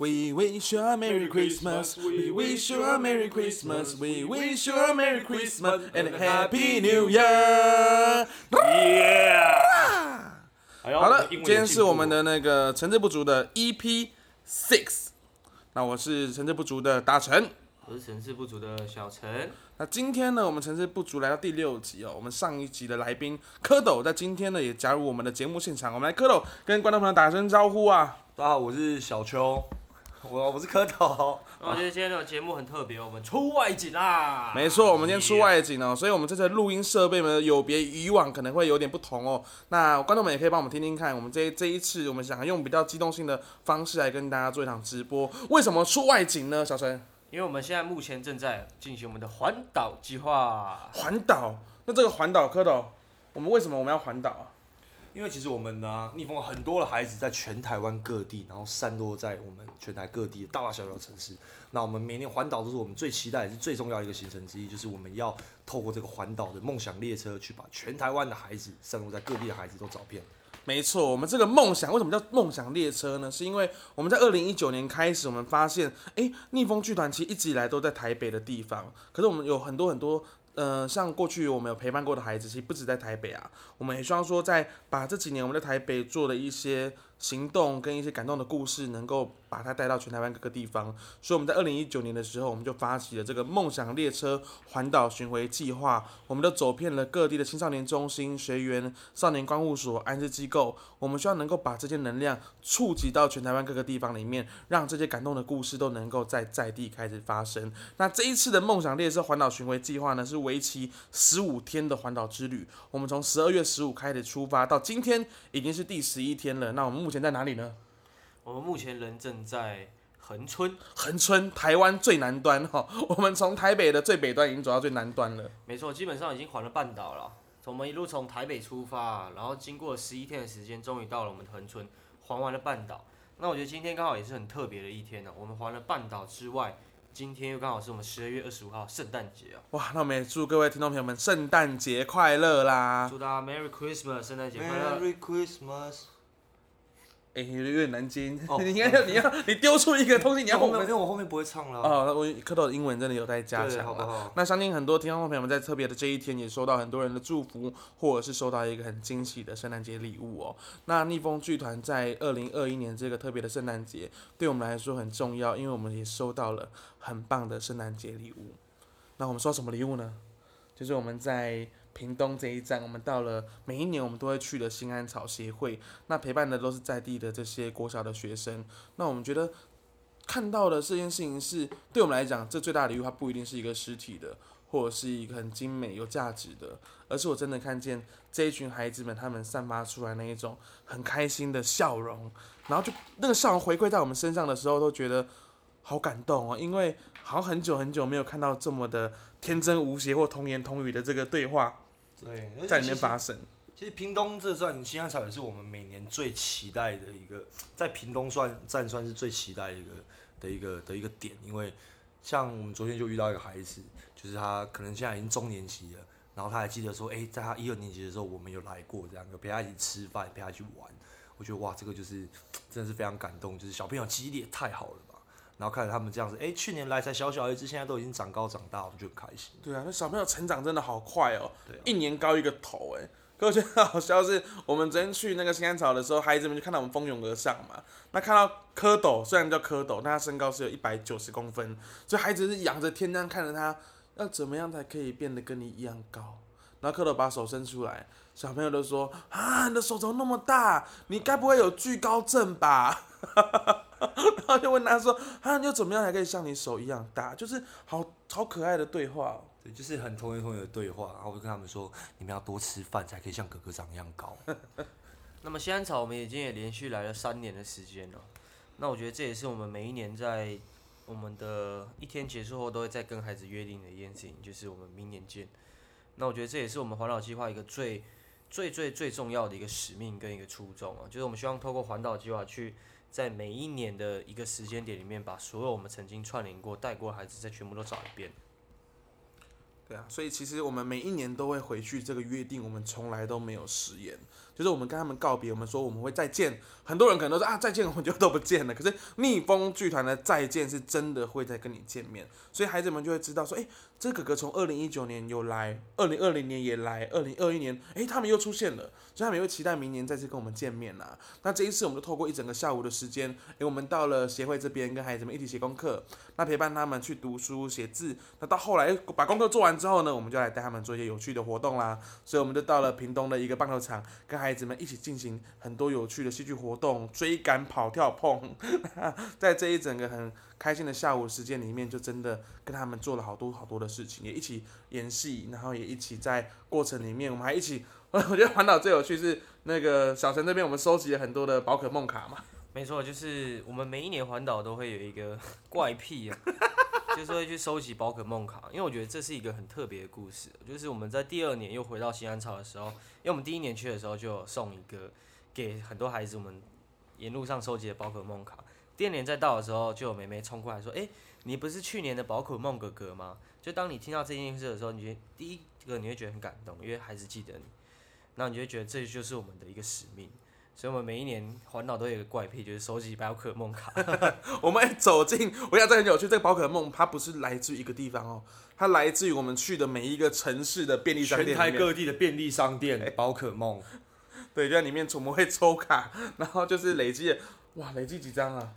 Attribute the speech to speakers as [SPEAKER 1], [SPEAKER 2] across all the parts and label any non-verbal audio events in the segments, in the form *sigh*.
[SPEAKER 1] We wish you a Merry Christmas. We wish you a Merry Christmas. We wish you a Merry Christmas and a Happy New Year.
[SPEAKER 2] Yeah！
[SPEAKER 1] 好了，今天是我们的那个成志不足的 EP Six。那我是成志不足的大成。
[SPEAKER 2] 我是成志不足的小陈。
[SPEAKER 1] 那今天呢，我们成志不足来到第六集哦。我们上一集的来宾蝌蚪在今天呢也加入我们的节目现场。我们来蝌蚪跟观众朋友打声招呼啊！
[SPEAKER 3] 大家好，我是小邱，*laughs* 我 *laughs* 我是蝌蚪。
[SPEAKER 2] 我觉得今天的节目很特别，我们出外景啦！
[SPEAKER 1] 没错，我们今天出外景哦，所以我们这次录音设备呢有别以往，可能会有点不同哦。那观众们也可以帮我们听听看，我们这这一次我们想用比较机动性的方式来跟大家做一场直播。为什么出外景呢？小陈？
[SPEAKER 2] 因为我们现在目前正在进行我们的环岛计划。
[SPEAKER 1] 环岛？那这个环岛蝌蚪，我们为什么我们要环岛啊？
[SPEAKER 3] 因为其实我们呢，逆风很多的孩子在全台湾各地，然后散落在我们全台各地的大大小小城市。那我们每年环岛都是我们最期待也是最重要的一个行程之一，就是我们要透过这个环岛的梦想列车，去把全台湾的孩子散落在各地的孩子都找遍。
[SPEAKER 1] 没错，我们这个梦想为什么叫梦想列车呢？是因为我们在二零一九年开始，我们发现，哎，逆风剧团其实一直以来都在台北的地方，可是我们有很多很多。呃，像过去我们有陪伴过的孩子，其实不止在台北啊。我们也希望说，在把这几年我们在台北做的一些行动跟一些感动的故事，能够把它带到全台湾各个地方。所以我们在二零一九年的时候，我们就发起了这个梦想列车环岛巡回计划。我们都走遍了各地的青少年中心、学员、少年关护所、安置机构。我们希望能够把这些能量触及到全台湾各个地方里面，让这些感动的故事都能够在在地开始发生。那这一次的梦想列车环岛巡回计划呢，是为期十五天的环岛之旅。我们从十二月十五开始出发，到今天已经是第十一天了。那我们目前在哪里呢？
[SPEAKER 2] 我们目前人正在恒春，
[SPEAKER 1] 恒春，台湾最南端哈。*laughs* 我们从台北的最北端已经走到最南端了。
[SPEAKER 2] 没错，基本上已经环了半岛了。我们一路从台北出发，然后经过十一天的时间，终于到了我们恒春，环完了半岛。那我觉得今天刚好也是很特别的一天呢。我们环了半岛之外，今天又刚好是我们十二月二十五号圣诞节啊！
[SPEAKER 1] 哇，那我们也祝各位听众朋友们圣诞节快乐啦！
[SPEAKER 2] 祝大家 Merry Christmas，圣诞节快乐
[SPEAKER 3] ！Merry Christmas。
[SPEAKER 1] 哎，有点难接。*laughs* 你应该要，你要，你丢出一个东西，你要
[SPEAKER 3] 后面，因为我后面不会唱了。
[SPEAKER 1] 哦，我蝌蚪的英文真的有待加强。
[SPEAKER 3] 好好？
[SPEAKER 1] 那相信很多听众朋友们在特别的这一天，也收到很多人的祝福，或者是收到一个很惊喜的圣诞节礼物哦。那逆风剧团在二零二一年这个特别的圣诞节，对我们来说很重要，因为我们也收到了很棒的圣诞节礼物。那我们收什么礼物呢？就是我们在。屏东这一站，我们到了每一年我们都会去的新安草协会，那陪伴的都是在地的这些国小的学生。那我们觉得看到的这件事情是，对我们来讲，这最大的礼物它不一定是一个实体的，或者是一个很精美有价值的，而是我真的看见这一群孩子们他们散发出来那一种很开心的笑容，然后就那个笑容回馈在我们身上的时候，都觉得好感动哦，因为好很久很久没有看到这么的。天真无邪或童言童语的这个对话，
[SPEAKER 3] 对，
[SPEAKER 1] 在里面发生。
[SPEAKER 3] 其实屏东这算新安草也是我们每年最期待的一个，在屏东算站算是最期待一个的一个的一个点，因为像我们昨天就遇到一个孩子，就是他可能现在已经中年级了，然后他还记得说，哎，在他一二年级的时候，我们有来过这样，有陪他一起吃饭，陪他去玩。我觉得哇，这个就是 *tsk* 真的是非常感动，就是小朋友记忆力也太好了。然后看着他们这样子，哎，去年来才小小一只，现在都已经长高长大，我们就很开心。
[SPEAKER 1] 对啊，那小朋友成长真的好快哦，
[SPEAKER 3] 对，
[SPEAKER 1] 一年高一个头，哎。可我觉得好笑是，我们昨天去那个新安草的时候，孩子们就看到我们蜂拥而上嘛。那看到蝌蚪，虽然叫蝌蚪，但他身高是有一百九十公分，所以孩子是仰着天这样看着他，要怎么样才可以变得跟你一样高？然后蝌蚪把手伸出来，小朋友都说啊，你的手怎么那么大？你该不会有惧高症吧？*laughs* *laughs* 然后就问他说：“啊，你又怎么样才可以像你手一样大？就是好好可爱的对话，
[SPEAKER 3] 对，就是很童言童语的对话。然后我就跟他们说：你们要多吃饭，才可以像哥哥长一样高。*laughs*
[SPEAKER 2] 那么西安草我们已经也连续来了三年的时间了。那我觉得这也是我们每一年在我们的一天结束后都会再跟孩子约定的一件事情，就是我们明年见。那我觉得这也是我们环岛计划一个最最最最重要的一个使命跟一个初衷啊，就是我们希望透过环岛计划去。在每一年的一个时间点里面，把所有我们曾经串联过、带过孩子，再全部都找一遍。
[SPEAKER 1] 对啊，所以其实我们每一年都会回去，这个约定我们从来都没有食言。就是我们跟他们告别，我们说我们会再见。很多人可能都说啊再见，我们就都不见了。可是逆风剧团的再见是真的会再跟你见面，所以孩子们就会知道说，哎，这哥哥从二零一九年有来，二零二零年也来，二零二一年，哎，他们又出现了，所以他们又期待明年再次跟我们见面呐。那这一次我们就透过一整个下午的时间，哎，我们到了协会这边跟孩子们一起写功课，那陪伴他们去读书写字。那到后来把功课做完之后呢，我们就来带他们做一些有趣的活动啦。所以我们就到了屏东的一个棒球场，跟孩子们一起进行很多有趣的戏剧活动，追赶、跑、跳、碰。*laughs* 在这一整个很开心的下午时间里面，就真的跟他们做了好多好多的事情，也一起演戏，然后也一起在过程里面，我们还一起。*laughs* 我觉得环岛最有趣是那个小陈这边，我们收集了很多的宝可梦卡嘛。
[SPEAKER 2] 没错，就是我们每一年环岛都会有一个怪癖啊。*laughs* 就是会去收集宝可梦卡，因为我觉得这是一个很特别的故事。就是我们在第二年又回到新安草的时候，因为我们第一年去的时候就有送一个给很多孩子，我们沿路上收集的宝可梦卡。第二年再到的时候，就有妹妹冲过来说：“哎，你不是去年的宝可梦哥哥吗？”就当你听到这件事的时候，你觉得第一个你会觉得很感动，因为孩子记得你，那你就觉得这就是我们的一个使命。所以，我们每一年环岛都有一个怪癖，就是收集宝可梦卡。*laughs*
[SPEAKER 1] 我们走进，我想这很有趣。这个宝可梦它不是来自于一个地方哦，它来自于我们去的每一个城市的便利商店，
[SPEAKER 3] 全台各地的便利商店宝可梦。
[SPEAKER 1] 对，就在里面，我们会抽卡，然后就是累积，哇，累积几张啊？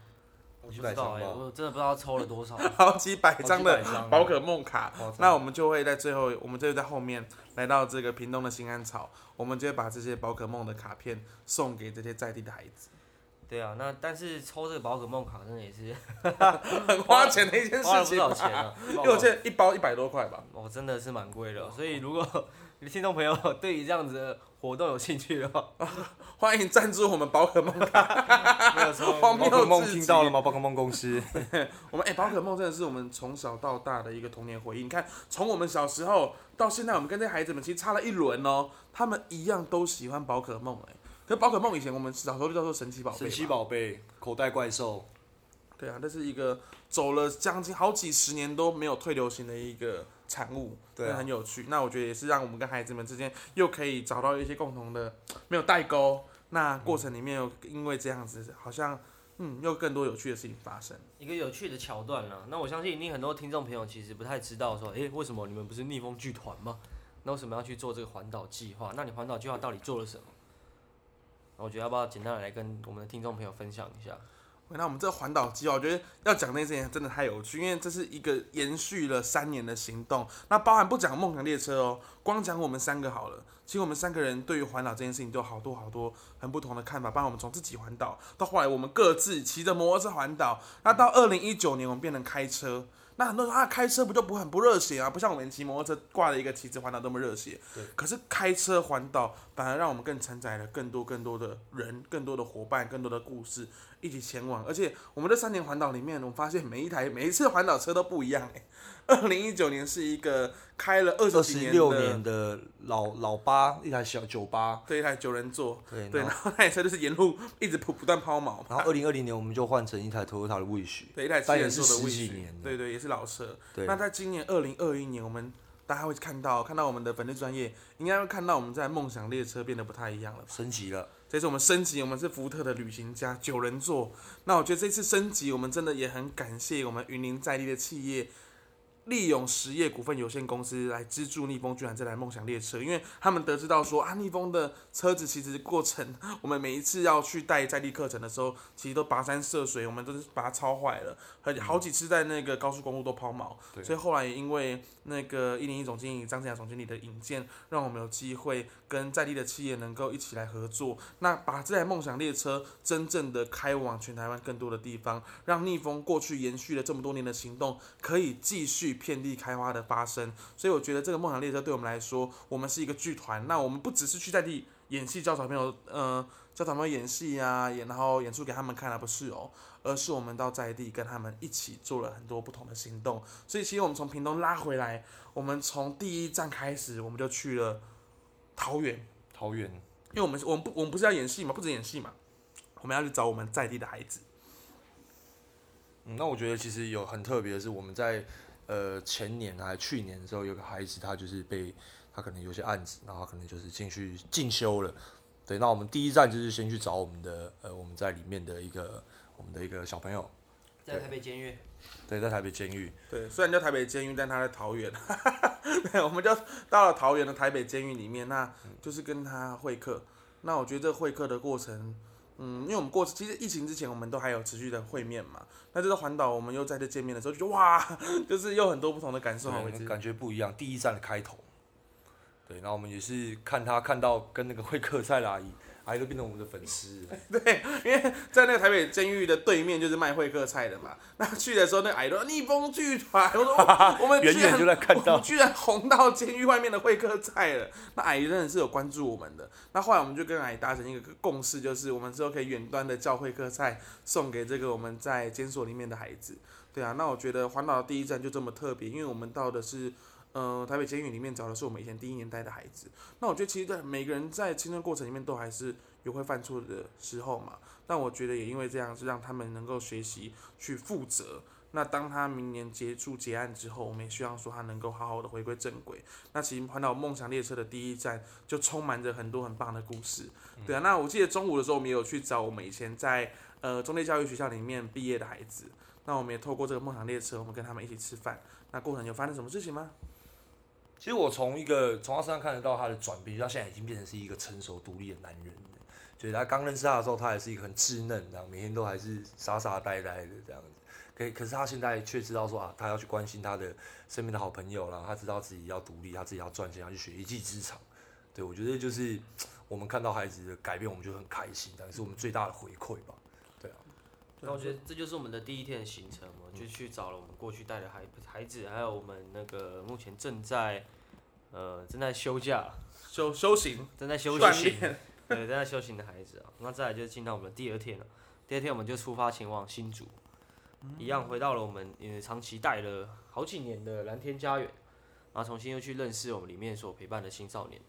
[SPEAKER 2] 我不知道哎，我真的不知道抽了多少，*laughs*
[SPEAKER 1] 好几百张的宝可梦卡。那我们就会在最后，我们就会在后面来到这个屏东的新安草，我们就会把这些宝可梦的卡片送给这些在地的孩子。
[SPEAKER 2] 对啊，那但是抽这个宝可梦卡真的也是
[SPEAKER 1] 很花钱的一件事情，花
[SPEAKER 2] 了不少钱啊，*laughs*
[SPEAKER 1] 因为我记得一包一百多块吧。
[SPEAKER 2] 哦，真的是蛮贵的，所以如果听众朋友 *laughs* 对于这样子的活动有兴趣的话，*laughs*
[SPEAKER 1] 欢迎赞助我们宝可梦卡。
[SPEAKER 2] 没有错，
[SPEAKER 3] 宝可梦听到了吗？宝可梦公司，*laughs*
[SPEAKER 1] 我们哎，宝可梦真的是我们从小到大的一个童年回忆。你看，从我们小时候到现在，我们跟这些孩子们其实差了一轮哦，他们一样都喜欢宝可梦哎。可宝可梦以前我们小时候就叫做神奇宝贝，
[SPEAKER 3] 神奇宝贝，口袋怪兽。
[SPEAKER 1] 对啊，这是一个走了将近好几十年都没有退流行的一个产物，对，很有趣。那我觉得也是让我们跟孩子们之间又可以找到一些共同的，没有代沟。那过程里面又因为这样子，好像嗯，又更多有趣的事情发生。
[SPEAKER 2] 一个有趣的桥段了。那我相信一定很多听众朋友其实不太知道说，诶，为什么你们不是逆风剧团吗？那为什么要去做这个环岛计划？那你环岛计划到底做了什么？我觉得要不要简单的来跟我们的听众朋友分享一下？
[SPEAKER 1] 那我们这个环岛计划，我觉得要讲那件事情真的太有趣，因为这是一个延续了三年的行动。那包含不讲梦想列车哦，光讲我们三个好了。其实我们三个人对于环岛这件事情都有好多好多很不同的看法。包括我们从自己环岛，到后来我们各自骑着摩托车环岛，那到二零一九年我们变成开车。那很多人啊，开车不就不很不热血啊？不像我们骑摩托车挂了一个旗子环岛那么热血。
[SPEAKER 3] 对。
[SPEAKER 1] 可是开车环岛反而让我们更承载了更多更多的人、更多的伙伴、更多的故事一起前往。而且我们这三年环岛里面，我们发现每一台每一次环岛车都不一样哎。二零一九年是一个开了二十
[SPEAKER 3] 几六年的老老八，一台小酒吧，
[SPEAKER 1] 对，一台九人座，
[SPEAKER 3] 对，
[SPEAKER 1] 对，然后那台车就是沿路一直不不断抛锚。
[SPEAKER 3] 然后二零二零年我们就换成一台 Toyota 的 Wish，
[SPEAKER 1] 对，一台七人座的
[SPEAKER 3] Wish，
[SPEAKER 1] 对对，也是老车。
[SPEAKER 3] 对。
[SPEAKER 1] 那在今年二零二一年，我们大家会看到看到我们的粉丝专业，应该会看到我们在梦想列车变得不太一样了，
[SPEAKER 3] 升级了。
[SPEAKER 1] 这次我们升级，我们是福特的旅行家九人座。那我觉得这次升级，我们真的也很感谢我们云林在地的企业。利用实业股份有限公司来资助逆风居然这台梦想列车，因为他们得知到说啊，逆风的车子其实过程，我们每一次要去带在地课程的时候，其实都跋山涉水，我们都是把它超坏了，而且好几次在那个高速公路都抛锚，所以后来也因为那个一零一总经理张振雅总经理的引荐，让我们有机会跟在地的企业能够一起来合作，那把这台梦想列车真正的开往全台湾更多的地方，让逆风过去延续了这么多年的行动可以继续。遍地开花的发生，所以我觉得这个梦想列车对我们来说，我们是一个剧团。那我们不只是去在地演戏教小朋友，呃，教小朋友演戏啊，演然后演出给他们看啊，不是哦，而是我们到在地跟他们一起做了很多不同的行动。所以其实我们从屏东拉回来，我们从第一站开始，我们就去了桃园。
[SPEAKER 3] 桃园，
[SPEAKER 1] 因为我们我们不我们不是要演戏嘛，不止演戏嘛，我们要去找我们在地的孩子。
[SPEAKER 3] 嗯，那我觉得其实有很特别的是我们在。呃前年还去年的时候，有个孩子他就是被他可能有些案子，然后可能就是进去进修了。对，那我们第一站就是先去找我们的呃我们在里面的一个我们的一个小朋友，
[SPEAKER 2] 在台北监狱，
[SPEAKER 3] 对，在台北监狱。
[SPEAKER 1] 对，虽然叫台北监狱，但他在桃园。*laughs* 对，我们就到了桃园的台北监狱里面，那就是跟他会客。那我觉得这会客的过程，嗯，因为我们过其实疫情之前我们都还有持续的会面嘛。那这个环岛我们又在这见面的时候，就觉得哇，*laughs* 就是有很多不同的感受，
[SPEAKER 3] 对，感觉不一样。第一站的开头，对，然后我们也是看他看到跟那个会客菜的阿姨。阿姨都变成我们的粉丝，*laughs*
[SPEAKER 1] 对，因为在那个台北监狱的对面就是卖会客菜的嘛。*laughs* 那去的时候，那阿姨说逆风剧团，我说 *laughs* 我们
[SPEAKER 3] 远远就在看到，
[SPEAKER 1] 居然红到监狱外面的会客菜了。那阿姨真的是有关注我们的。那后来我们就跟阿姨达成一个共识，就是我们之后可以远端的叫会客菜送给这个我们在监所里面的孩子。对啊，那我觉得环岛的第一站就这么特别，因为我们到的是。嗯，台北监狱里面找的是我们以前第一年带的孩子。那我觉得，其实，在每个人在青春过程里面，都还是有会犯错的时候嘛。但我觉得，也因为这样，是让他们能够学习去负责。那当他明年结束结案之后，我们也希望说他能够好好的回归正轨。那其实环岛梦想列车的第一站，就充满着很多很棒的故事。对啊，那我记得中午的时候，我们也有去找我们以前在呃中立教育学校里面毕业的孩子。那我们也透过这个梦想列车，我们跟他们一起吃饭。那过程有发生什么事情吗？
[SPEAKER 3] 其实我从一个从他身上看得到他的转变，他现在已经变成是一个成熟独立的男人。就是他刚认识他的时候，他还是一个很稚嫩，然后每天都还是傻傻呆呆的这样子。可可是他现在却知道说啊，他要去关心他的身边的好朋友，然后他知道自己要独立，他自己要赚钱，要去学一技之长。对我觉得就是 *tsk* 我们看到孩子的改变，我们就很开心，但是我们最大的回馈吧。
[SPEAKER 2] 那我觉得这就是我们的第一天的行程嘛，就去找了我们过去带的孩孩子，还有我们那个目前正在。呃，正在休假，
[SPEAKER 1] 修修行，
[SPEAKER 2] 正在休息，对，正在修行的孩子啊，那再来就进到我们的第二天了。第二天我们就出发前往新竹，一样回到了我们呃长期带了好几年的蓝天家园，然后重新又去认识我们里面所陪伴的青少年。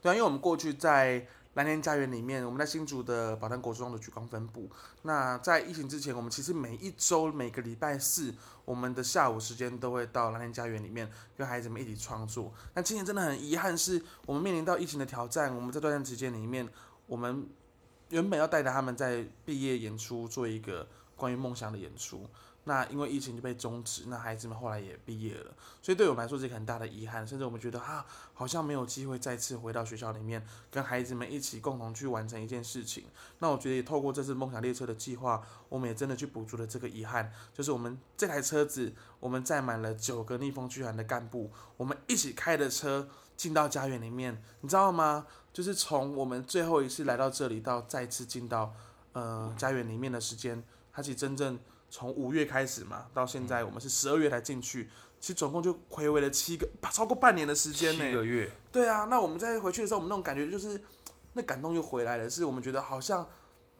[SPEAKER 1] 对啊，因为我们过去在。蓝天家园里面，我们在新竹的宝丹国中的举光分部。那在疫情之前，我们其实每一周每个礼拜四，我们的下午时间都会到蓝天家园里面跟孩子们一起创作。那今年真的很遗憾，是我们面临到疫情的挑战。我们在这段时间里面，我们原本要带着他们在毕业演出做一个关于梦想的演出。那因为疫情就被终止，那孩子们后来也毕业了，所以对我们来说是一个很大的遗憾，甚至我们觉得啊，好像没有机会再次回到学校里面，跟孩子们一起共同去完成一件事情。那我觉得也透过这次梦想列车的计划，我们也真的去补足了这个遗憾，就是我们这台车子，我们载满了九个逆风剧团的干部，我们一起开的车进到家园里面，你知道吗？就是从我们最后一次来到这里到再次进到呃家园里面的时间，它其实真正。从五月开始嘛，到现在我们是十二月才进去，其实总共就回味了七个，超过半年的时间呢。
[SPEAKER 3] 七个月。
[SPEAKER 1] 对啊，那我们在回去的时候，我们那种感觉就是，那感动又回来了，是我们觉得好像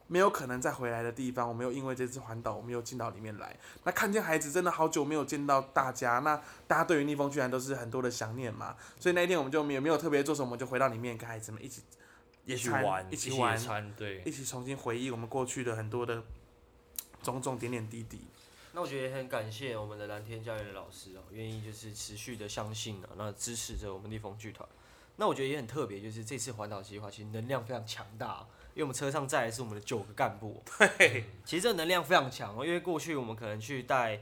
[SPEAKER 1] 没有可能再回来的地方。我们又因为这次环岛，我们又进到里面来，那看见孩子真的好久没有见到大家，那大家对于逆风居然都是很多的想念嘛。所以那一天我们就没有没有特别做什么，就回到里面跟孩子们一起
[SPEAKER 3] 一起玩，
[SPEAKER 1] 一起玩，
[SPEAKER 3] 对，
[SPEAKER 1] 一起重新回忆我们过去的很多的。种种点点滴滴，
[SPEAKER 2] 那我觉得也很感谢我们的蓝天教育的老师哦，愿意就是持续的相信啊，那支持着我们逆风剧团。那我觉得也很特别，就是这次环岛计划其实能量非常强大，因为我们车上载的是我们的九个干部。
[SPEAKER 1] 对，
[SPEAKER 2] 其实这能量非常强哦，因为过去我们可能去带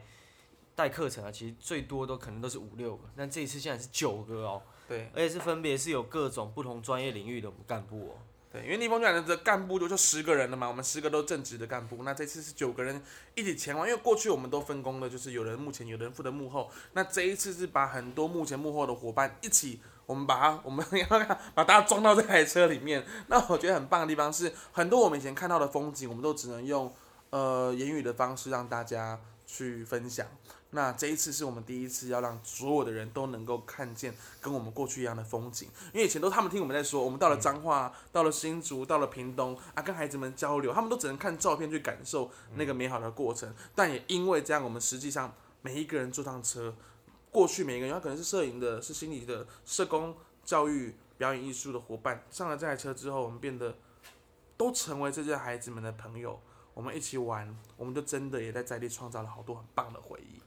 [SPEAKER 2] 带课程啊，其实最多都可能都是五六个，但这一次现在是九个哦。
[SPEAKER 1] 对，
[SPEAKER 2] 而且是分别是有各种不同专业领域的我们干部哦。
[SPEAKER 1] 对，因为逆风卷的干部就就十个人了嘛，我们十个都正职的干部，那这次是九个人一起前往，因为过去我们都分工了，就是有人目前，有人负责幕后，那这一次是把很多目前幕后的伙伴一起，我们把他，我们 *laughs* 要把大家装到这台车里面。那我觉得很棒的地方是，很多我们以前看到的风景，我们都只能用呃言语的方式让大家去分享。那这一次是我们第一次要让所有的人都能够看见跟我们过去一样的风景，因为以前都他们听我们在说，我们到了彰化，到了新竹，到了屏东啊，跟孩子们交流，他们都只能看照片去感受那个美好的过程。但也因为这样，我们实际上每一个人坐上车，过去每一个人，他可能是摄影的，是心理的，社工、教育、表演艺术的伙伴，上了这台车之后，我们变得都成为这些孩子们的朋友，我们一起玩，我们就真的也在在地创造了好多很棒的回忆。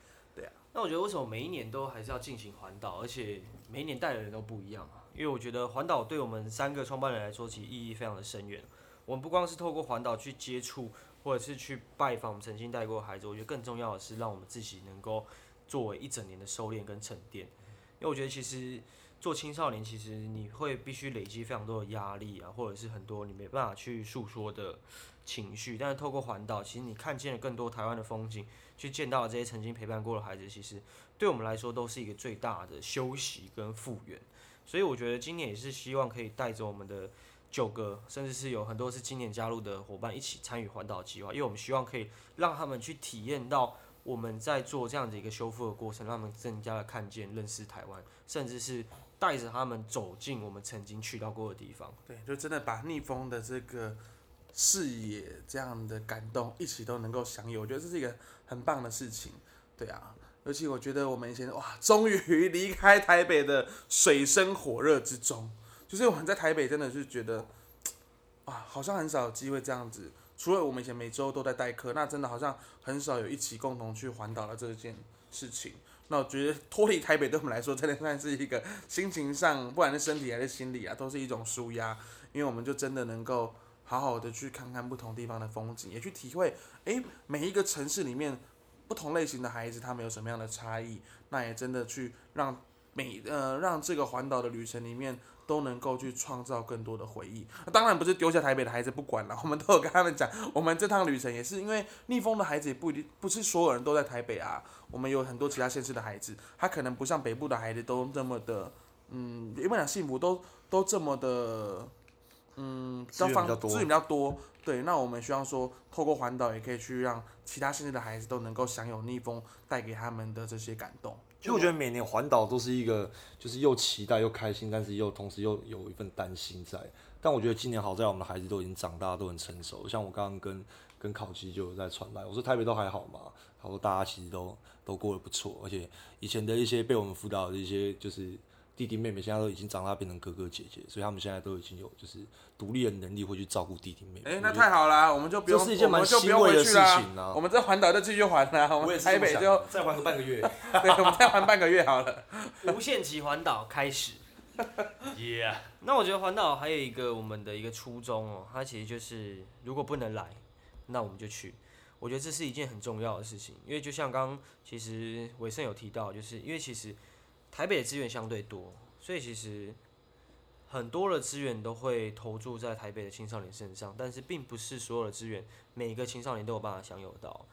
[SPEAKER 2] 那我觉得为什么每一年都还是要进行环岛，而且每一年带的人都不一样啊？因为我觉得环岛对我们三个创办人来说，其实意义非常的深远。我们不光是透过环岛去接触，或者是去拜访我们曾经带过的孩子，我觉得更重要的是让我们自己能够作为一整年的收敛跟沉淀。因为我觉得其实做青少年，其实你会必须累积非常多的压力啊，或者是很多你没办法去诉说的情绪。但是透过环岛，其实你看见了更多台湾的风景，去见到了这些曾经陪伴过的孩子，其实对我们来说都是一个最大的休息跟复原。所以我觉得今年也是希望可以带着我们的九个，甚至是有很多是今年加入的伙伴一起参与环岛计划，因为我们希望可以让他们去体验到我们在做这样子一个修复的过程，让他们更加的看见、认识台湾，甚至是带着他们走进我们曾经去到过的地方。
[SPEAKER 1] 对，就真的把逆风的这个视野这样的感动一起都能够享有，我觉得这是一个很棒的事情。对啊。尤其我觉得我们以前哇，终于离开台北的水深火热之中，就是我们在台北真的是觉得，哇，好像很少有机会这样子。除了我们以前每周都在代课，那真的好像很少有一起共同去环岛的这件事情。那我觉得脱离台北对我们来说，真的算是一个心情上，不管是身体还是心理啊，都是一种舒压。因为我们就真的能够好好的去看看不同地方的风景，也去体会，诶，每一个城市里面。不同类型的孩子，他们有什么样的差异？那也真的去让每呃让这个环岛的旅程里面都能够去创造更多的回忆。当然不是丢下台北的孩子不管了，*laughs* 我们都有跟他们讲，我们这趟旅程也是因为逆风的孩子也不一定不是所有人都在台北啊，我们有很多其他县市的孩子，他可能不像北部的孩子都这么的，嗯，也不讲幸福，都都这么的，嗯，
[SPEAKER 3] 资源比较多，
[SPEAKER 1] 资源比较多。对，那我们希望说，透过环岛也可以去让其他县市的孩子都能够享有逆风带给他们的这些感动。
[SPEAKER 3] 其实我觉得每年环岛都是一个，就是又期待又开心，但是又同时又有一份担心在。但我觉得今年好在我们的孩子都已经长大，都很成熟。像我刚刚跟跟考基就有在传来，我说台北都还好嘛，他说大家其实都都过得不错，而且以前的一些被我们辅导的一些就是。弟弟妹妹现在都已经长大，变成哥哥姐姐，所以他们现在都已经有就是独立的能力，会去照顾弟弟妹妹。
[SPEAKER 1] 哎，那太好啦，我们就不用，
[SPEAKER 3] 这是一件蛮欣慰的事情
[SPEAKER 1] 呢。我们这环岛就继续环啦，我们台北就
[SPEAKER 3] 再环个半个月。*laughs*
[SPEAKER 1] 对，我们再环半个月好了。*laughs*
[SPEAKER 2] 无限期环岛开始。*laughs* Yeah。那我觉得环岛还有一个我们的一个初衷哦，它其实就是如果不能来，那我们就去。我觉得这是一件很重要的事情，因为就像刚刚其实伟盛有提到，就是因为其实。台北的资源相对多，所以其实很多的资源都会投注在台北的青少年身上，但是并不是所有的资源每个青少年都有办法享有到。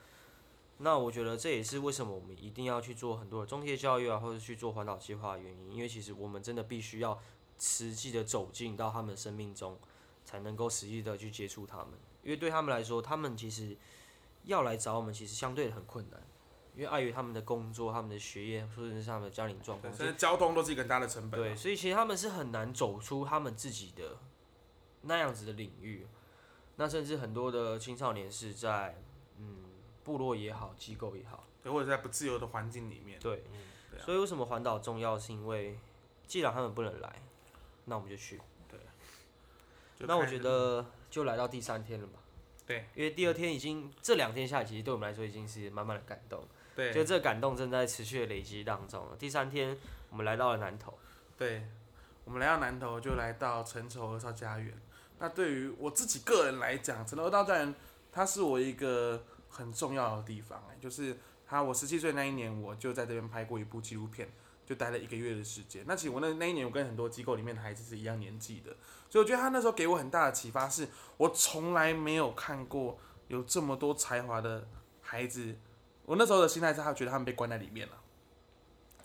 [SPEAKER 2] 那我觉得这也是为什么我们一定要去做很多的中介教育啊，或者去做环岛计划的原因，因为其实我们真的必须要实际的走进到他们生命中，才能够实际的去接触他们，因为对他们来说，他们其实要来找我们，其实相对的很困难。因为碍于他们的工作、他们的学业，或者是他们的家庭状况，
[SPEAKER 1] 甚至交通都是一个很大的成本。
[SPEAKER 2] 对，所以其实他们是很难走出他们自己的那样子的领域。那甚至很多的青少年是在嗯部落也好、机构也好，
[SPEAKER 1] 对，或者在不自由的环境里面。
[SPEAKER 2] 对，所以为什么环岛重要？是因为既然他们不能来，那我们就去。
[SPEAKER 1] 对。
[SPEAKER 2] 那我觉得就来到第三天了嘛。
[SPEAKER 1] 对。
[SPEAKER 2] 因为第二天已经这两天下来，其实对我们来说已经是满满的感动。
[SPEAKER 1] 对，
[SPEAKER 2] 就这感动正在持续的累积当中。第三天，我们来到了南投。
[SPEAKER 1] 对，我们来到南投，就来到陈愁二少家园。那对于我自己个人来讲，陈愁二少家园，它是我一个很重要的地方。哎，就是他，我十七岁那一年，我就在这边拍过一部纪录片，就待了一个月的时间。那其实我那那一年，我跟很多机构里面的孩子是一样年纪的，所以我觉得他那时候给我很大的启发，是我从来没有看过有这么多才华的孩子。我那时候的心态是，他觉得他们被关在里面了。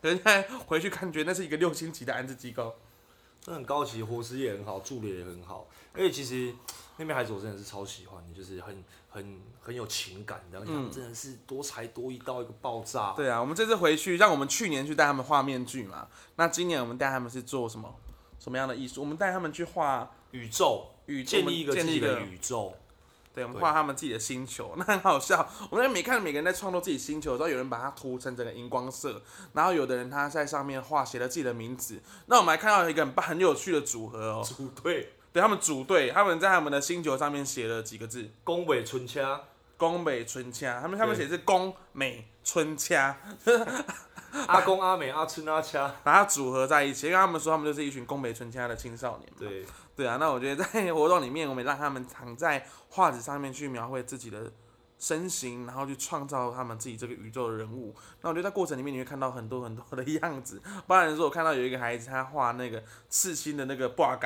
[SPEAKER 1] 等现在回去看，觉得那是一个六星级的安置机构，
[SPEAKER 3] 那很高级，伙食也很好，住的也很好。而且其实那边孩子我真的是超喜欢，就是很很很有情感的，嗯，真的是多才多艺到一个爆炸。
[SPEAKER 1] 对啊，我们这次回去，让我们去年去带他们画面具嘛，那今年我们带他们是做什么什么样的艺术？我们带他们去画
[SPEAKER 3] 宇宙，
[SPEAKER 1] 宇
[SPEAKER 3] 建立一个
[SPEAKER 1] 建立一个
[SPEAKER 3] 宇宙。
[SPEAKER 1] 对，我们画他们自己的星球，*laughs* 那很好笑。我们每看每个人在创作自己星球的时候，有人把它涂成整个荧光色，然后有的人他在上面画写了自己的名字。那我们还看到一个很很有趣的组合哦，
[SPEAKER 3] 组队，
[SPEAKER 1] 对他们组队，他们在他们的星球上面写了几个字：
[SPEAKER 3] 宫北春掐，
[SPEAKER 1] 宫北春掐。他们他们写是宫美春掐，
[SPEAKER 3] 阿公、阿美、阿春、阿掐，
[SPEAKER 1] 把它组合在一起，跟他们说他们就是一群宫北春掐的青少年嘛。
[SPEAKER 3] 对，
[SPEAKER 1] 对啊，那我觉得在活动里面，我们让他们躺在画纸上面去描绘自己的身形，然后去创造他们自己这个宇宙的人物。那我觉得在过程里面，你会看到很多很多的样子。包含说，我看到有一个孩子，他画那个刺青的那个 bug，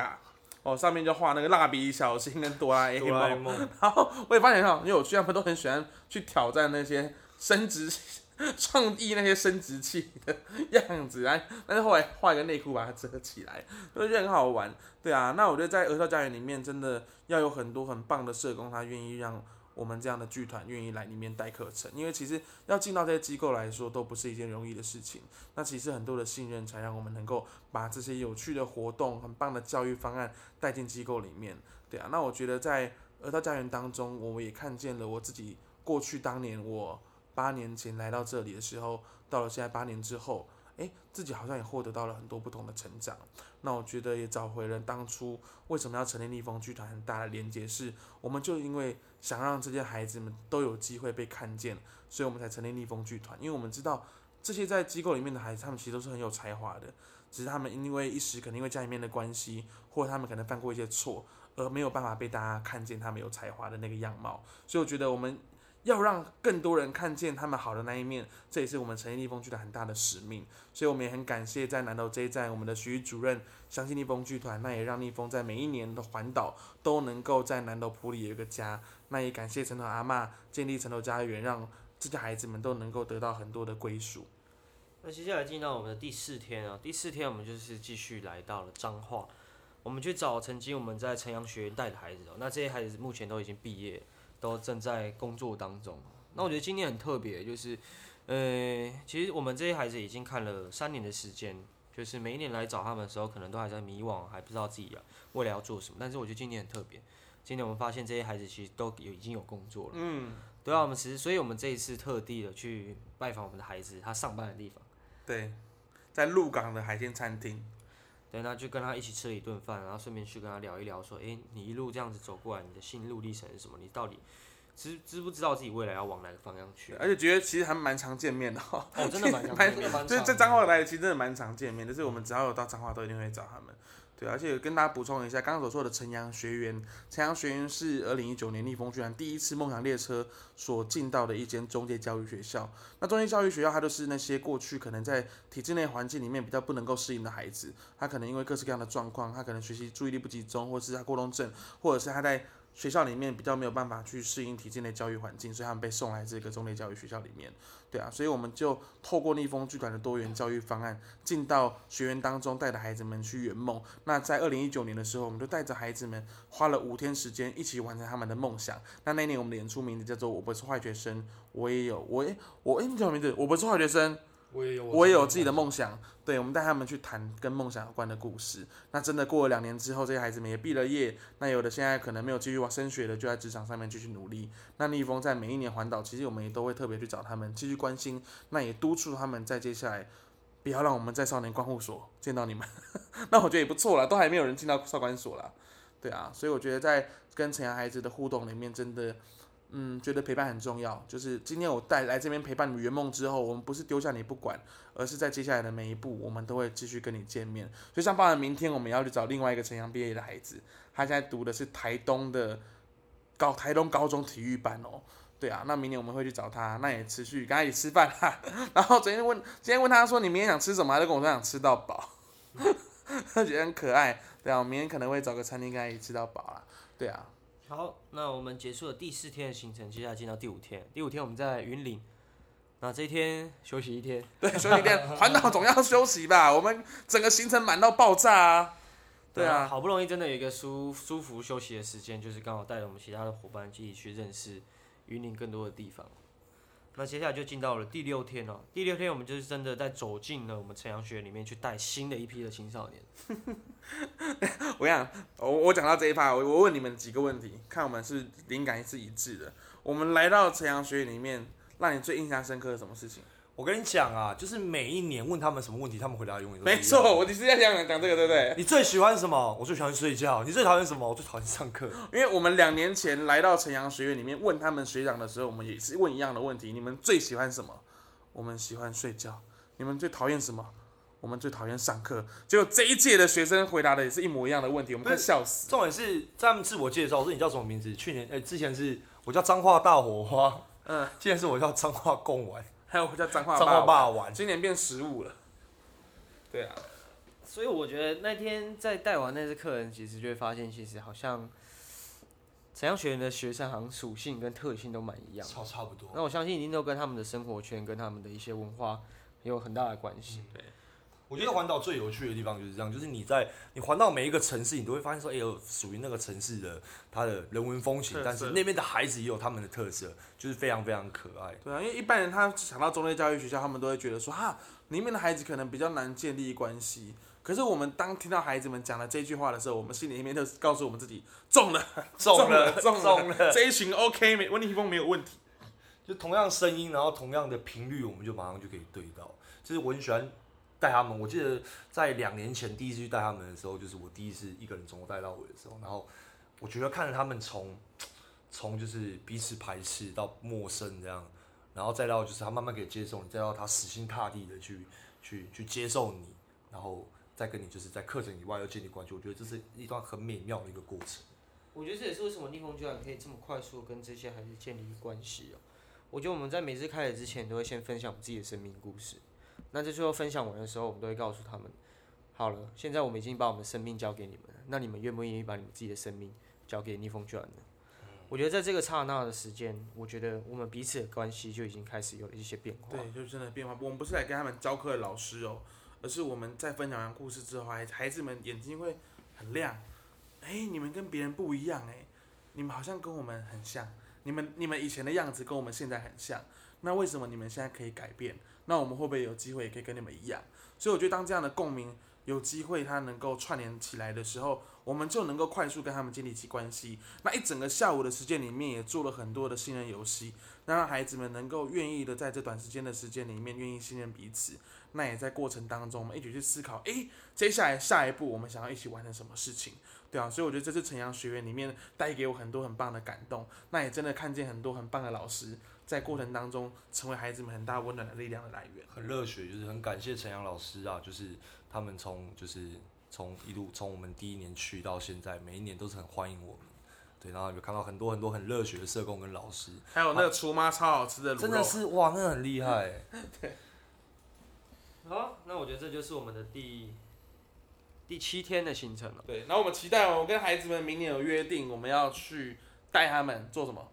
[SPEAKER 1] 哦，上面就画那个蜡笔小新跟哆啦 A 梦。然后我也发现很有趣，他们都很喜欢去挑战那些生殖 *laughs* 创意那些生殖器的样子，然后但是后来画一个内裤把它遮起来，就觉得很好玩。对啊，那我觉得在儿童家园里面，真的要有很多很棒的社工，他愿意让我们这样的剧团愿意来里面带课程，因为其实要进到这些机构来说，都不是一件容易的事情。那其实很多的信任，才让我们能够把这些有趣的活动、很棒的教育方案带进机构里面。对啊，那我觉得在儿童家园当中，我也看见了我自己过去当年我八年前来到这里的时候，到了现在八年之后，诶，自己好像也获得到了很多不同的成长。那我觉得也找回了当初为什么要成立逆风剧团很大的连接，是我们就因为想让这些孩子们都有机会被看见，所以我们才成立逆风剧团。因为我们知道这些在机构里面的孩子，他们其实都是很有才华的，只是他们因为一时可能因为家里面的关系，或者他们可能犯过一些错，而没有办法被大家看见他们有才华的那个样貌。所以我觉得我们要让更多人看见他们好的那一面，这也是我们成立逆风剧团很大的使命。所以我们也很感谢在南投这一站我们的徐主任相信逆风剧团，那也让逆风在每一年的环岛都能够在南投埔里有一个家。那也感谢城头阿嬷建立城头家园，让这些孩子们都能够得到很多的归属。
[SPEAKER 2] 那接下来进到我们的第四天啊，第四天我们就是继续来到了彰化，我们去找曾经我们在城阳学院带的孩子哦，那这些孩子目前都已经毕业，都正在工作当中。那我觉得今年很特别，就是，呃，其实我们这些孩子已经看了三年的时间，就是每一年来找他们的时候，可能都还在迷惘，还不知道自己啊未来要做什么。但是我觉得今年很特别，今年我们发现这些孩子其实都有已经有工作了。
[SPEAKER 1] 嗯，
[SPEAKER 2] 对啊，我们其实，所以我们这一次特地的去拜访我们的孩子，他上班的地方。
[SPEAKER 1] 对，在鹿港的海鲜餐厅。
[SPEAKER 2] 对，那就跟他一起吃了一顿饭，然后顺便去跟他聊一聊，说，诶，你一路这样子走过来，你的心路历程是什么？你到底知知不知道自己未来要往哪个方向去？
[SPEAKER 1] 而且觉得其实还蛮常见面的哈、
[SPEAKER 2] 哦，真的蛮常
[SPEAKER 1] 蛮
[SPEAKER 2] 见面 *laughs* 蛮
[SPEAKER 1] 就是在
[SPEAKER 2] 常
[SPEAKER 1] 彰化来的，其实真的蛮常见面的，就是我们只要有到彰化，都一定会找他们。对，而且跟大家补充一下，刚刚所说的城阳学园，城阳学园是二零一九年逆风居然第一次梦想列车所进到的一间中介教育学校。那中介教育学校，它就是那些过去可能在体制内环境里面比较不能够适应的孩子，他可能因为各式各样的状况，他可能学习注意力不集中，或是他过动症，或者是他在学校里面比较没有办法去适应体制内教育环境，所以他们被送来这个中类教育学校里面。对啊，所以我们就透过逆风剧团的多元教育方案，进到学员当中，带着孩子们去圆梦。那在二零一九年的时候，我们就带着孩子们花了五天时间，一起完成他们的梦想。那那年我们的演出名字叫做《我不是坏学生》，我也有我诶我诶，你叫什么名字？我不是坏学生。
[SPEAKER 3] 我也有，
[SPEAKER 1] 我也有自己的梦想，对，我们带他们去谈跟梦想有关的故事。那真的过了两年之后，这些孩子们也毕了业，那有的现在可能没有继续往升学的，就在职场上面继续努力。那逆风在每一年环岛，其实我们也都会特别去找他们，继续关心，那也督促他们在接下来不要让我们在少年观护所见到你们。*laughs* 那我觉得也不错啦，都还没有人进到少管所啦。对啊，所以我觉得在跟城阳孩子的互动里面，真的。嗯，觉得陪伴很重要。就是今天我带来这边陪伴你圆梦之后，我们不是丢下你不管，而是在接下来的每一步，我们都会继续跟你见面。所以像包含明天我们要去找另外一个城阳毕业的孩子，他现在读的是台东的高台东高中体育班哦。对啊，那明年我们会去找他，那也持续跟他一起吃饭哈。*laughs* 然后昨天问，今天问他说你明天想吃什么，他就跟我说想吃到饱，他 *laughs* 觉得很可爱。对啊，我明天可能会找个餐厅跟他一起吃到饱啦。对啊。
[SPEAKER 2] 好，那我们结束了第四天的行程，接下来进到第五天。第五天我们在云林，那这一天休息一天。*laughs*
[SPEAKER 1] 对，休息一天，环岛总要休息吧？我们整个行程满到爆炸啊！对啊，
[SPEAKER 2] 好不容易真的有一个舒舒服休息的时间，就是刚好带着我们其他的伙伴一起去认识云林更多的地方。那接下来就进到了第六天了。第六天我们就是真的在走进了我们城阳学里面去带新的一批的青少年。*laughs*
[SPEAKER 1] 我想，我我讲到这一趴，我我问你们几个问题，看我们是灵感是一致的。我们来到城阳学里面，让你最印象深刻的什么事情？
[SPEAKER 3] 我跟你讲啊，就是每一年问他们什么问题，他们回答永远都
[SPEAKER 1] 没错。我就是在讲讲这个对不对？
[SPEAKER 3] 你最喜欢什么？我最喜欢睡觉。你最讨厌什么？我最讨厌上课。
[SPEAKER 1] 因为我们两年前来到城阳学院里面问他们学长的时候，我们也是问一样的问题：你们最喜欢什么？我们喜欢睡觉。你们最讨厌什么？我们最讨厌上课。结果这一届的学生回答的也是一模一样的问题，我们快笑死。
[SPEAKER 3] 重点是在他们自我介绍，我说你叫什么名字？去年哎、之前是我叫彰化大火花，
[SPEAKER 1] 嗯，
[SPEAKER 3] 现在是我叫彰化贡丸，
[SPEAKER 1] 还有我叫脏话
[SPEAKER 3] 脏话
[SPEAKER 1] 霸
[SPEAKER 3] 王。
[SPEAKER 1] 今年变十五了。对啊，
[SPEAKER 2] 所以我觉得那天在带完那次客人，其实就会发现，其实好像怎样学院的学生好像属性跟特性都蛮一样的。
[SPEAKER 3] 差差不多。
[SPEAKER 2] 那我相信一定都跟他们的生活圈跟他们的一些文化有很大的关系。
[SPEAKER 3] 我觉得环岛最有趣的地方就是这样，就是你在你环到每一个城市，你都会发现说，哎、有属于那个城市的它的人文风情但是那边的孩子也有他们的特色，就是非常非常可爱。
[SPEAKER 1] 对啊，因为一般人他想到中类教育学校，他们都会觉得说，哈，里面的孩子可能比较难建立关系。可是我们当听到孩子们讲了这句话的时候，我们心里面就告诉我们自己，中了，*laughs*
[SPEAKER 3] 中
[SPEAKER 1] 了，
[SPEAKER 3] 了
[SPEAKER 1] 中
[SPEAKER 3] 中了
[SPEAKER 1] 这一群 OK，没温尼风没有问题。
[SPEAKER 3] 就同样声音，然后同样的频率，我们就马上就可以对到。就是我很喜欢带他们。我记得在两年前第一次去带他们的时候，就是我第一次一个人从头带到尾的时候，然后我觉得看着他们从 *tsk* 从就是彼此排斥到陌生这样，然后再到就是他慢慢可以接受你，再到他死心塌地的去去去接受你，然后再跟你就是在课程以外又建立关系。我觉得这是一段很美妙的一个过程。
[SPEAKER 2] 我觉得这也是为什么逆风居然可以这么快速跟这些孩子建立关系哦。我觉得我们在每次开始之前，都会先分享我们自己的生命故事。那在最后分享完的时候，我们都会告诉他们：好了，现在我们已经把我们的生命交给你们了，那你们愿不愿意把你们自己的生命交给逆风卷呢？我觉得在这个刹那的时间，我觉得我们彼此的关系就已经开始有了一些变化。
[SPEAKER 1] 对，就是真的变化。我们不是来跟他们教课的老师哦，而是我们在分享完故事之后，孩孩子们眼睛会很亮。哎，你们跟别人不一样哎，你们好像跟我们很像，你们你们以前的样子跟我们现在很像。那为什么你们现在可以改变？那我们会不会有机会也可以跟你们一样？所以我觉得当这样的共鸣有机会它能够串联起来的时候，我们就能够快速跟他们建立起关系。那一整个下午的时间里面，也做了很多的信任游戏，那让孩子们能够愿意的在这短时间的时间里面愿意信任彼此。那也在过程当中，我们一起去思考，诶，接下来下一步我们想要一起完成什么事情，对啊，所以我觉得这次晨阳学院里面带给我很多很棒的感动，那也真的看见很多很棒的老师在过程当中成为孩子们很大温暖的力量的来源。
[SPEAKER 3] 很热血，就是很感谢陈阳老师啊，就是他们从就是从一路从我们第一年去到现在，每一年都是很欢迎我们，对，然后有看到很多很多很热血的社工跟老师，
[SPEAKER 1] 还有那个厨妈超好吃的卤肉，
[SPEAKER 3] 真的是哇，那个很厉害，*laughs* 对
[SPEAKER 2] 好，那我觉得这就是我们的第第七天的行程了。
[SPEAKER 1] 对。然后我们期待我跟孩子们明年有约定，我们要去带他们做什么？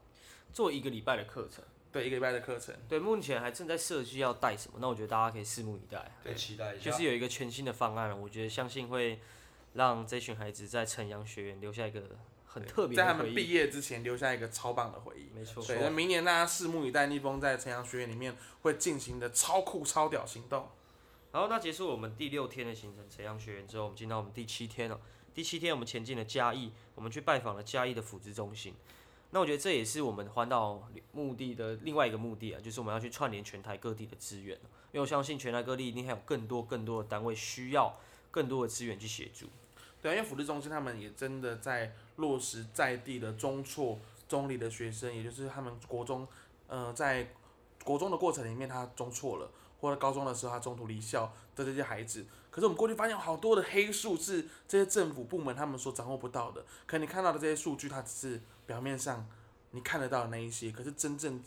[SPEAKER 2] 做一个礼拜的课程。
[SPEAKER 1] 对，一个礼拜的课程。
[SPEAKER 2] 对，目前还正在设计要带什么，那我觉得大家可以拭目以待。
[SPEAKER 3] 对，期待一下。
[SPEAKER 2] 就是有一个全新的方案，我觉得相信会让这群孩子在晨阳学院留下一个很特别
[SPEAKER 1] 在他
[SPEAKER 2] 的回忆。
[SPEAKER 1] 们毕业之前留下一个超棒的回忆。
[SPEAKER 2] 没错，
[SPEAKER 1] 对，那明年大家拭目以待，逆风在晨阳学院里面会进行的超酷超屌行动。
[SPEAKER 2] 然后那结束我们第六天的行程，晨阳学院之后，我们进到我们第七天了。第七天我们前进了嘉义，我们去拜访了嘉义的辅资中心。那我觉得这也是我们环岛目的的另外一个目的啊，就是我们要去串联全台各地的资源。因为我相信全台各地一定还有更多更多的单位需要更多的资源去协助。
[SPEAKER 1] 对啊，因为辅导中心他们也真的在落实在地的中辍、中离的学生，也就是他们国中，呃，在国中的过程里面他中辍了，或者高中的时候他中途离校的这些孩子。可是我们过去发现好多的黑数是这些政府部门他们所掌握不到的，可你看到的这些数据，它只是表面上你看得到的那一些，可是真正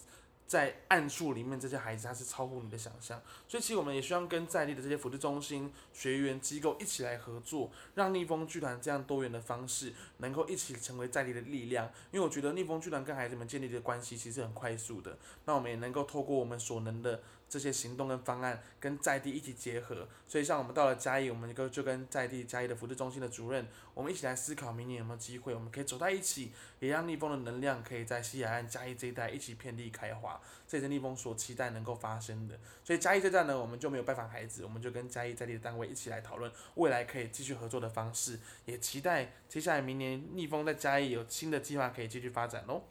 [SPEAKER 1] 在暗处里面，这些孩子他是超乎你的想象。所以其实我们也希望跟在地的这些辅导中心、学员机构一起来合作，让逆风剧团这样多元的方式能够一起成为在地的力量。因为我觉得逆风剧团跟孩子们建立的关系其实很快速的，那我们也能够透过我们所能的这些行动跟方案，跟在地一起结合。所以像我们到了嘉义，我们就就跟在地嘉义的辅导中心的主任，我们一起来思考明年有没有机会，我们可以走在一起，也让逆风的能量可以在西海岸嘉义这一带一起遍地开花。这也是逆风所期待能够发生的。所以嘉义这站呢，我们就没有拜访孩子，我们就跟嘉义在地的单位一起来讨论未来可以继续合作的方式，也期待接下来明年逆风在嘉义有新的计划可以继续发展哦。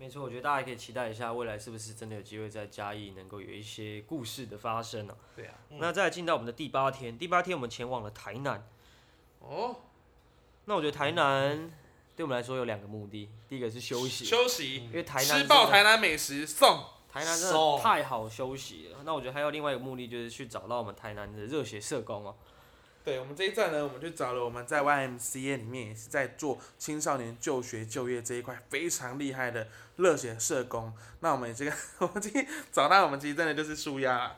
[SPEAKER 2] 没错，我觉得大家可以期待一下，未来是不是真的有机会在嘉义能够有一些故事的发生呢、
[SPEAKER 1] 对啊，
[SPEAKER 2] 那再来进到我们的第八天，第八天我们前往了台南。
[SPEAKER 1] 哦，
[SPEAKER 2] 那我觉得台南对我们来说有两个目的，第一个是休息，
[SPEAKER 1] 休息
[SPEAKER 2] 因，为台南
[SPEAKER 1] 吃爆台南美食送。
[SPEAKER 2] 台南真的太好休息了。那我觉得还有另外一个目的，就是去找到我们台南的热血社工哦。
[SPEAKER 1] 对我们这一站呢，我们就找了我们在 YMCA 里面也是在做青少年就学就业这一块非常厉害的热血社工。那我们这个 *laughs* 我们今天找到我们其实真的就是舒压，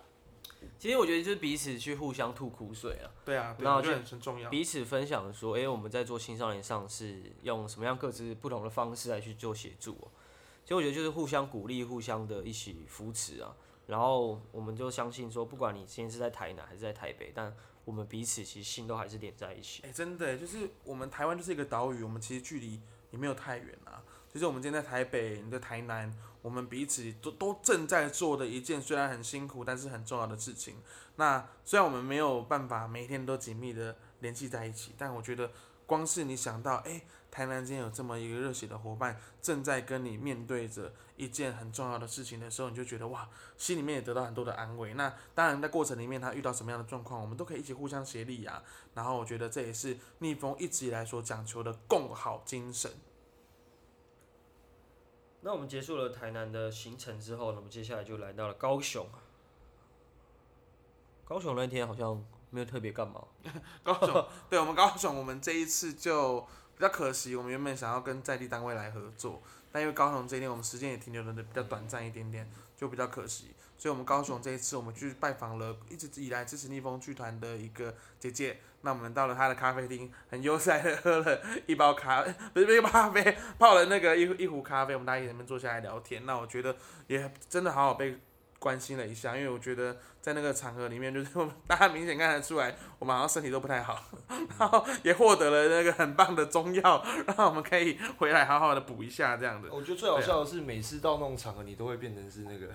[SPEAKER 2] 其实我觉得就是彼此去互相吐苦水啊，
[SPEAKER 1] 对啊，对
[SPEAKER 2] 那我就
[SPEAKER 1] 我觉得很重要。
[SPEAKER 2] 彼此分享说，哎、我们在做青少年上是用什么样各自不同的方式来去做协助、哦。其实我觉得就是互相鼓励，互相的一起扶持啊。然后我们就相信说，不管你今天是在台南还是在台北，但我们彼此其实心都还是连在一起。
[SPEAKER 1] 哎、真的，就是我们台湾就是一个岛屿，我们其实距离也没有太远啊。就是我们今天在台北，你在台南，我们彼此都都正在做的一件虽然很辛苦，但是很重要的事情。那虽然我们没有办法每天都紧密的联系在一起，但我觉得光是你想到，哎、台南今天有这么一个热血的伙伴，正在跟你面对着一件很重要的事情的时候，你就觉得哇，心里面也得到很多的安慰。那当然，在过程里面他遇到什么样的状况，我们都可以一起互相协力啊。然后我觉得这也是逆风一直以来所讲求的共好精神。
[SPEAKER 2] 那我们结束了台南的行程之后呢，我们接下来就来到了高雄。高雄那天好像没有特别干嘛，*laughs*
[SPEAKER 1] 高雄，*laughs* 对我们高雄，我们这一次就比较可惜，我们原本想要跟在地单位来合作，但因为高雄这一天我们时间也停留的比较短暂一点点，就比较可惜。所以，我们高雄这一次，我们去拜访了一直以来支持逆风剧团的一个姐姐。那我们到了她的咖啡厅，很悠哉的喝了一包咖，*laughs* 不是不是一包咖啡，泡了那个一一壶咖啡，我们大家在那边坐下来聊天。那我觉得也真的好好被关心了一下，因为我觉得在那个场合里面，就是 *laughs* 大家明显看得出来，我们好像身体都不太好，*laughs* 然后也获得了那个很棒的中药，让我们可以回来好好的补一下这样的。
[SPEAKER 3] 我觉得最好笑的是，每次到那种场合，你都会变成是那个，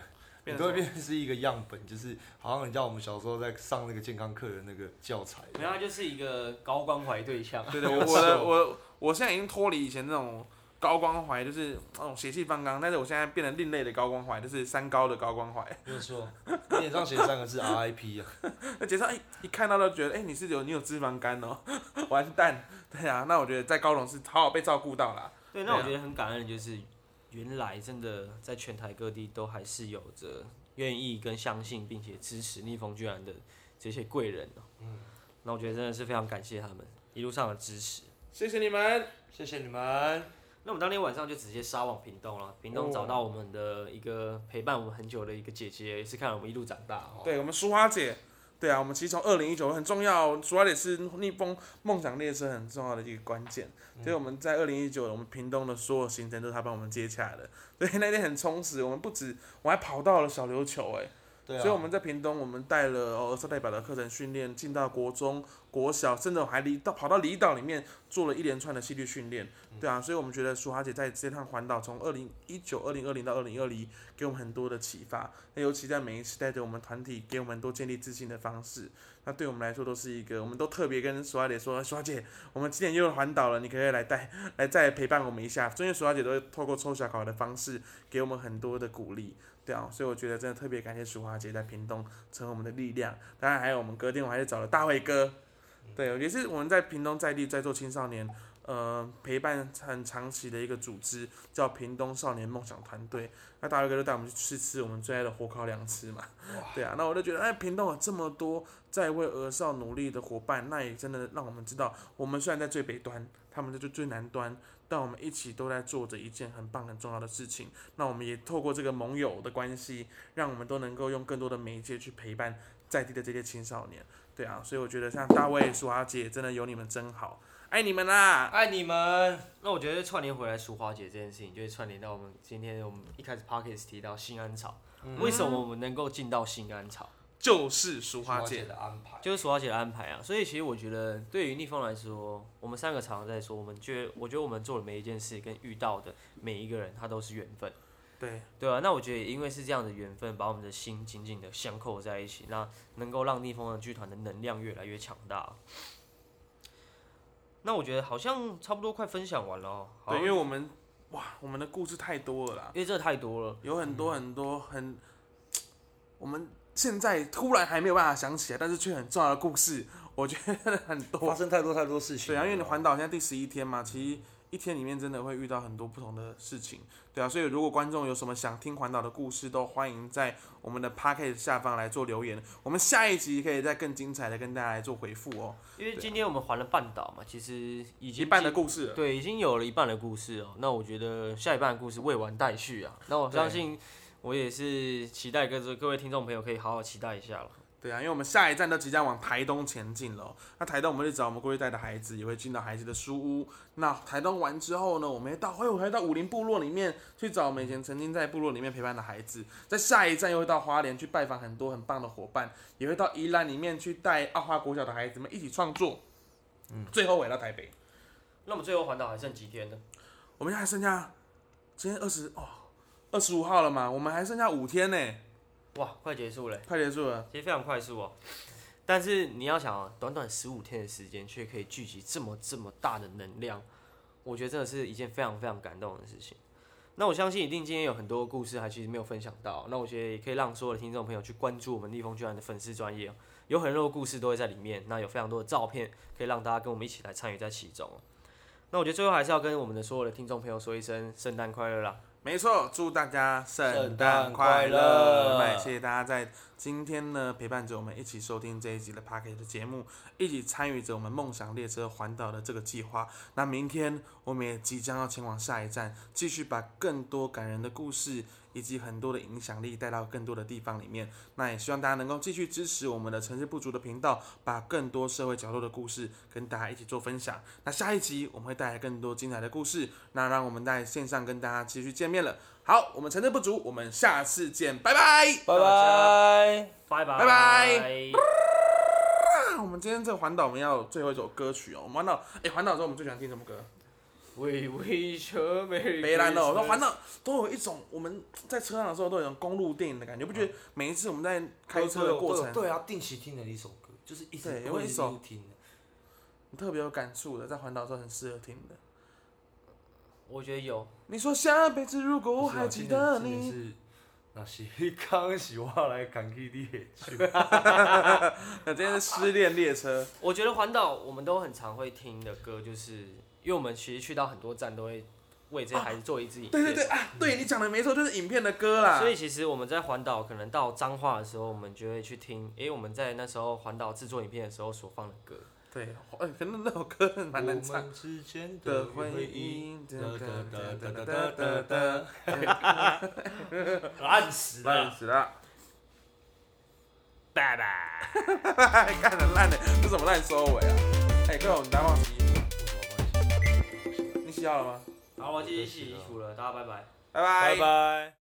[SPEAKER 3] 你都会变成是一个样本，就是好像人家我们小时候在上那个健康课的那个教材。
[SPEAKER 2] 没有，他就是一个高关怀对象。
[SPEAKER 1] 对对，我我的我我现在已经脱离以前那种高光怀，就是那种血气方刚，但是我现在变成另类的高光怀，就是三高的高光怀。
[SPEAKER 3] 没有错，你脸上写三个字 RIP 啊，*laughs*
[SPEAKER 1] 那姐上哎一看到都觉得哎、你是有你有脂肪肝哦，*laughs* 完蛋。对啊，那我觉得在高雄是好好被照顾到啦。
[SPEAKER 2] 对，那我觉得很感恩的就是，原来真的在全台各地都还是有着愿意跟相信并且支持逆风居然的这些贵人哦、嗯，那我觉得真的是非常感谢他们一路上的支持。
[SPEAKER 1] 谢谢你们。
[SPEAKER 3] 谢谢你们。
[SPEAKER 2] 那我们当天晚上就直接杀往屏东了，屏东找到我们的一个陪伴我们很久的一个姐姐，也是看了我们一路长大哦。
[SPEAKER 1] 对我们淑花姐，对啊，我们其实从二零一九很重要，淑花姐是逆风梦想列车很重要的一个关键。所以我们在二零一九，我们屏东的所有行程都是她帮我们接洽的，所以那天很充实。我们不止，我还跑到了小琉球、哎。
[SPEAKER 3] 对啊，
[SPEAKER 1] 所以我们在屏东，我们带了哦儿少代表的课程训练，进到国中、国小，甚至我还离到跑到离岛里面做了一连串的戏剧训练，对啊，所以我们觉得淑华姐在这趟环岛，从二零一九、二零二零到二零二零，给我们很多的启发。那尤其在每一次带着我们团体，给我们多建立自信的方式，那对我们来说都是一个，我们都特别跟淑华姐说，淑华姐，我们今年又环岛了，你可以来带 *laughs* 来再陪伴我们一下？因为淑华姐都会透过抽小考的方式，给我们很多的鼓励。对啊，所以我觉得真的特别感谢淑华姐在屏东成为我们的力量。当然还有我们隔天我还是找了大卫哥，对，也是我们在屏东在地在做青少年呃陪伴很长期的一个组织，叫屏东少年梦想团队。那大卫哥就带我们去吃吃我们最爱的火烤两吃嘛，对啊，那我就觉得哎，屏东有这么多在为儿少努力的伙伴，那也真的让我们知道，我们虽然在最北端，他们在最最南端。但我们一起都在做着一件很棒、很重要的事情。那我们也透过这个盟友的关系，让我们都能够用更多的媒介去陪伴在地的这些青少年。对啊，所以我觉得像大卫、淑华姐，真的有你们真好，爱你们啦！
[SPEAKER 3] 爱你们。
[SPEAKER 2] 那我觉得串联回来淑花姐这件事情，就是串联到我们今天我们一开始 p o c k e t 提到新安草，为什么我们能够进到新安草？
[SPEAKER 1] 就是淑华
[SPEAKER 3] 姐，的安排，
[SPEAKER 2] 就是淑华姐的安排啊，所以其实我觉得对于逆风来说，我们三个常常在说，我们觉得我觉得我们做的每一件事跟遇到的每一个人，他都是缘分，
[SPEAKER 1] 对，
[SPEAKER 2] 对啊，那我觉得也因为是这样的缘分，把我们的心紧紧的相扣在一起，那能够让逆风的剧团的能量越来越强大。那我觉得好像差不多快分享完了哦，
[SPEAKER 1] 对，因为我们哇，我们的故事太多了啦，
[SPEAKER 2] 因为这太多了，
[SPEAKER 1] 有很多很多很，*tsk* 我们现在突然还没有办法想起来，但是却很重要的故事，我觉得很多
[SPEAKER 3] 发。生太多太多事情。
[SPEAKER 1] 对啊，因为你环岛现在第十一天嘛，其实一天里面真的会遇到很多不同的事情，对啊，所以如果观众有什么想听环岛的故事，都欢迎在我们的 p a c k a g e 下方来做留言，我们下一集可以再更精彩的跟大家来做回复哦。
[SPEAKER 2] 因为今天我们环了半岛嘛，其实已经
[SPEAKER 1] 一半的故事了，
[SPEAKER 2] 对，已经有了一半的故事哦。那我觉得下一半的故事未完待续啊。那我相信我也是期待各各位听众朋友可以好好期待一下了。
[SPEAKER 1] 对啊，因为我们下一站都即将往台东前进了哦、那台东我们就找我们过去带的孩子，也会进到孩子的书屋。那台东完之后呢，我们会到，会会到武林部落里面去找我们以前曾经在部落里面陪伴的孩子。在下一站又会到花莲去拜访很多很棒的伙伴，也会到宜兰里面去带阿花国小的孩子们一起创作。嗯，最后回到台北，
[SPEAKER 2] 那我们最后环岛还剩几天呢？
[SPEAKER 1] 我们现在还剩下今天二十哦二十五号了嘛，我们还剩下五天呢，
[SPEAKER 2] 哇，快结束了，
[SPEAKER 1] 快结束了。
[SPEAKER 2] 其实非常快速哦。但是你要想啊，短短十五天的时间，却可以聚集这么这么大的能量，我觉得真的是一件非常非常感动的事情。那我相信一定今天有很多故事还其实没有分享到，那我觉得也可以让所有的听众朋友去关注我们逆风居然的粉丝专业哦，有很多的故事都会在里面，那有非常多的照片可以让大家跟我们一起来参与在其中哦。那我觉得最后还是要跟我们的所有的听众朋友说一声圣诞快乐啦！
[SPEAKER 1] 没错，祝大家圣
[SPEAKER 3] 圣
[SPEAKER 1] 诞
[SPEAKER 3] 诞快
[SPEAKER 1] 快乐！
[SPEAKER 3] 乐
[SPEAKER 1] 那也谢谢大家在今天呢陪伴着我们一起收听这一集的 p a r k e 的节目，一起参与着我们梦想列车环岛的这个计划。那明天我们也即将要前往下一站，继续把更多感人的故事以及很多的影响力带到更多的地方里面。那也希望大家能够继续支持我们的城市不足的频道，把更多社会角落的故事跟大家一起做分享。那下一集我们会带来更多精彩的故事，那让我们在线上跟大家继续见面了。好，我们城市不足，我们下次见，拜拜。
[SPEAKER 3] 拜拜。
[SPEAKER 2] 拜拜
[SPEAKER 1] 拜拜啊，我们今天这个环岛我们要最后一首歌曲哦。我们环岛，哎，环岛的时候我们最喜欢听什么歌？
[SPEAKER 2] 微微车美
[SPEAKER 1] 北兰的我，说环岛都有一种我们在车上的时候都有一种公路电影的感觉，不觉得每一次我们在开车的过程，
[SPEAKER 3] 对啊，定期听的一首歌，就是一直
[SPEAKER 1] 对有
[SPEAKER 3] 会一
[SPEAKER 1] 一首
[SPEAKER 3] 直听的。
[SPEAKER 1] 特别有感触的，在环岛的时候很适合听的。
[SPEAKER 2] 我觉得有，
[SPEAKER 1] 你说下辈子如果我还记得你，
[SPEAKER 3] 那是刚是我来赶去你的酒。*laughs*
[SPEAKER 1] 那今天是失恋列车，
[SPEAKER 2] 我觉得环岛我们都很常会听的歌，就是因为我们其实去到很多站都会为这孩子做一支影。
[SPEAKER 1] 对对对啊，对你讲的没错，就是影片的歌啦。
[SPEAKER 2] 所以其实我们在环岛可能到彰化的时候，我们就会去听，哎、我们在那时候环岛制作影片的时候所放的歌。
[SPEAKER 1] 对，哎可能那首歌蛮难唱。
[SPEAKER 3] 我们之间
[SPEAKER 1] 的回忆，哒
[SPEAKER 3] 哒
[SPEAKER 1] 哒哒
[SPEAKER 3] 哒哒
[SPEAKER 1] 哒
[SPEAKER 3] 哒，
[SPEAKER 2] 烂死了，
[SPEAKER 1] 烂死了，
[SPEAKER 2] 拜拜，*laughs*
[SPEAKER 1] 看的烂的，这怎么烂收尾啊？哎、各位，我们大忘记。洗衣服，你洗好了吗？
[SPEAKER 2] 好，我继续洗衣服了，大家拜拜拜。
[SPEAKER 1] 拜
[SPEAKER 3] 拜拜。